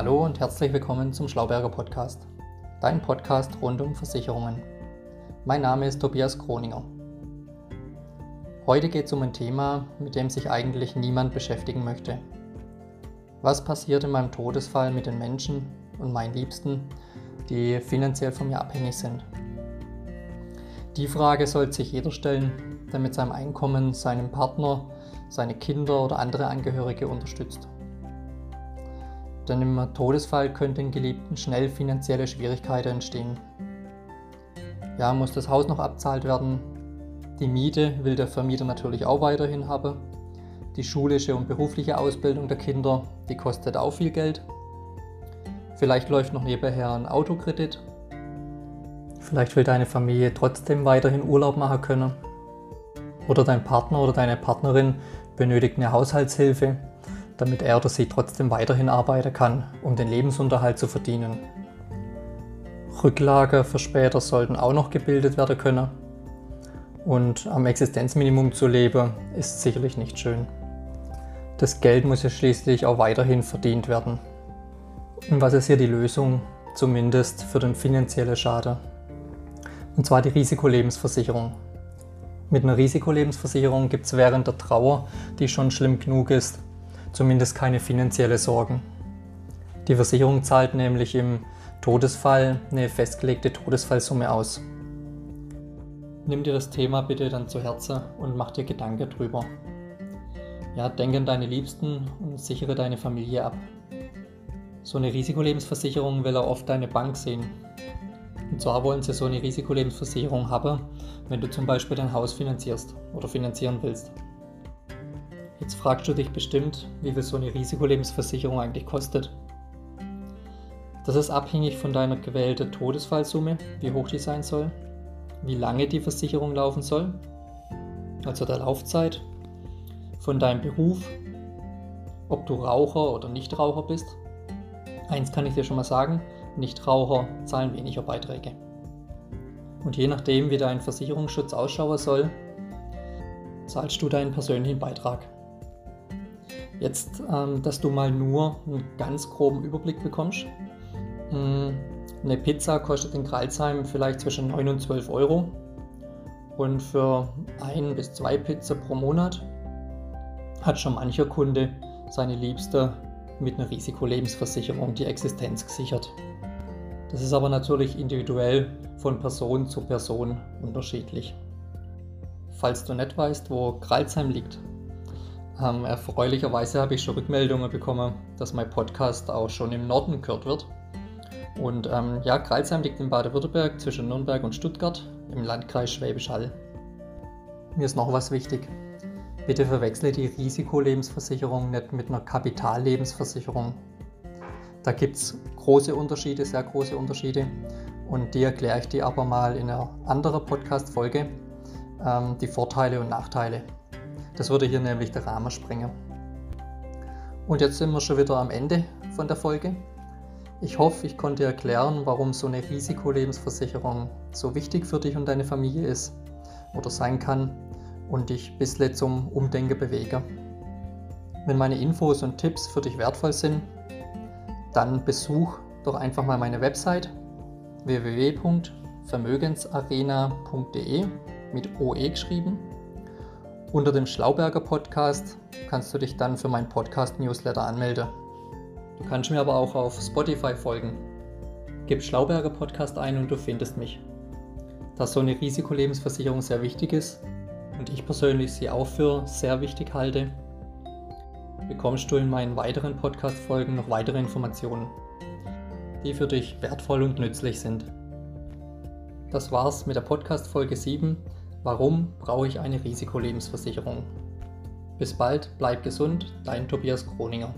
Hallo und herzlich willkommen zum Schlauberger Podcast, dein Podcast rund um Versicherungen. Mein Name ist Tobias Kroninger. Heute geht es um ein Thema, mit dem sich eigentlich niemand beschäftigen möchte. Was passiert in meinem Todesfall mit den Menschen und meinen Liebsten, die finanziell von mir abhängig sind? Die Frage sollte sich jeder stellen, der mit seinem Einkommen seinen Partner, seine Kinder oder andere Angehörige unterstützt. Denn im Todesfall könnten Geliebten schnell finanzielle Schwierigkeiten entstehen. Ja, muss das Haus noch abzahlt werden? Die Miete will der Vermieter natürlich auch weiterhin haben. Die schulische und berufliche Ausbildung der Kinder, die kostet auch viel Geld. Vielleicht läuft noch nebenher ein Autokredit. Vielleicht will deine Familie trotzdem weiterhin Urlaub machen können. Oder dein Partner oder deine Partnerin benötigt eine Haushaltshilfe damit er oder sie trotzdem weiterhin arbeiten kann, um den Lebensunterhalt zu verdienen. Rücklager für später sollten auch noch gebildet werden können. Und am Existenzminimum zu leben, ist sicherlich nicht schön. Das Geld muss ja schließlich auch weiterhin verdient werden. Und was ist hier die Lösung, zumindest für den finanziellen Schaden? Und zwar die Risikolebensversicherung. Mit einer Risikolebensversicherung gibt es während der Trauer, die schon schlimm genug ist, zumindest keine finanzielle Sorgen. Die Versicherung zahlt nämlich im Todesfall eine festgelegte Todesfallsumme aus. Nimm dir das Thema bitte dann zu Herzen und mach dir Gedanken drüber. Ja, denk an deine Liebsten und sichere deine Familie ab. So eine Risikolebensversicherung will auch oft deine Bank sehen. Und zwar wollen sie so eine Risikolebensversicherung haben, wenn du zum Beispiel dein Haus finanzierst oder finanzieren willst. Jetzt fragst du dich bestimmt, wie viel so eine Risikolebensversicherung eigentlich kostet. Das ist abhängig von deiner gewählten Todesfallsumme, wie hoch die sein soll, wie lange die Versicherung laufen soll, also der Laufzeit, von deinem Beruf, ob du Raucher oder Nichtraucher bist. Eins kann ich dir schon mal sagen, Nichtraucher zahlen weniger Beiträge. Und je nachdem, wie dein Versicherungsschutz ausschauen soll, zahlst du deinen persönlichen Beitrag. Jetzt, ähm, dass du mal nur einen ganz groben Überblick bekommst. Hm, eine Pizza kostet in Kreilsheim vielleicht zwischen 9 und 12 Euro. Und für ein bis zwei Pizza pro Monat hat schon mancher Kunde seine Liebste mit einer Risikolebensversicherung die Existenz gesichert. Das ist aber natürlich individuell von Person zu Person unterschiedlich. Falls du nicht weißt, wo Kralsheim liegt, ähm, erfreulicherweise habe ich schon Rückmeldungen bekommen, dass mein Podcast auch schon im Norden gehört wird. Und ähm, ja, Kreilsheim liegt in Baden-Württemberg zwischen Nürnberg und Stuttgart im Landkreis Schwäbisch Hall. Mir ist noch was wichtig. Bitte verwechsle die Risikolebensversicherung nicht mit einer Kapitallebensversicherung. Da gibt es große Unterschiede, sehr große Unterschiede. Und die erkläre ich dir aber mal in einer anderen Podcast-Folge, ähm, die Vorteile und Nachteile. Das würde hier nämlich der Rahmen sprengen. Und jetzt sind wir schon wieder am Ende von der Folge. Ich hoffe, ich konnte erklären, warum so eine Risikolebensversicherung so wichtig für dich und deine Familie ist oder sein kann und dich bisle zum Umdenken bewege. Wenn meine Infos und Tipps für dich wertvoll sind, dann besuch doch einfach mal meine Website www.vermögensarena.de mit OE geschrieben unter dem Schlauberger Podcast kannst du dich dann für meinen Podcast-Newsletter anmelden. Du kannst mir aber auch auf Spotify folgen. Gib Schlauberger Podcast ein und du findest mich. Da so eine Risikolebensversicherung sehr wichtig ist und ich persönlich sie auch für sehr wichtig halte, bekommst du in meinen weiteren Podcast-Folgen noch weitere Informationen, die für dich wertvoll und nützlich sind. Das war's mit der Podcast-Folge 7 Warum brauche ich eine Risikolebensversicherung? Bis bald, bleib gesund, dein Tobias Kroninger.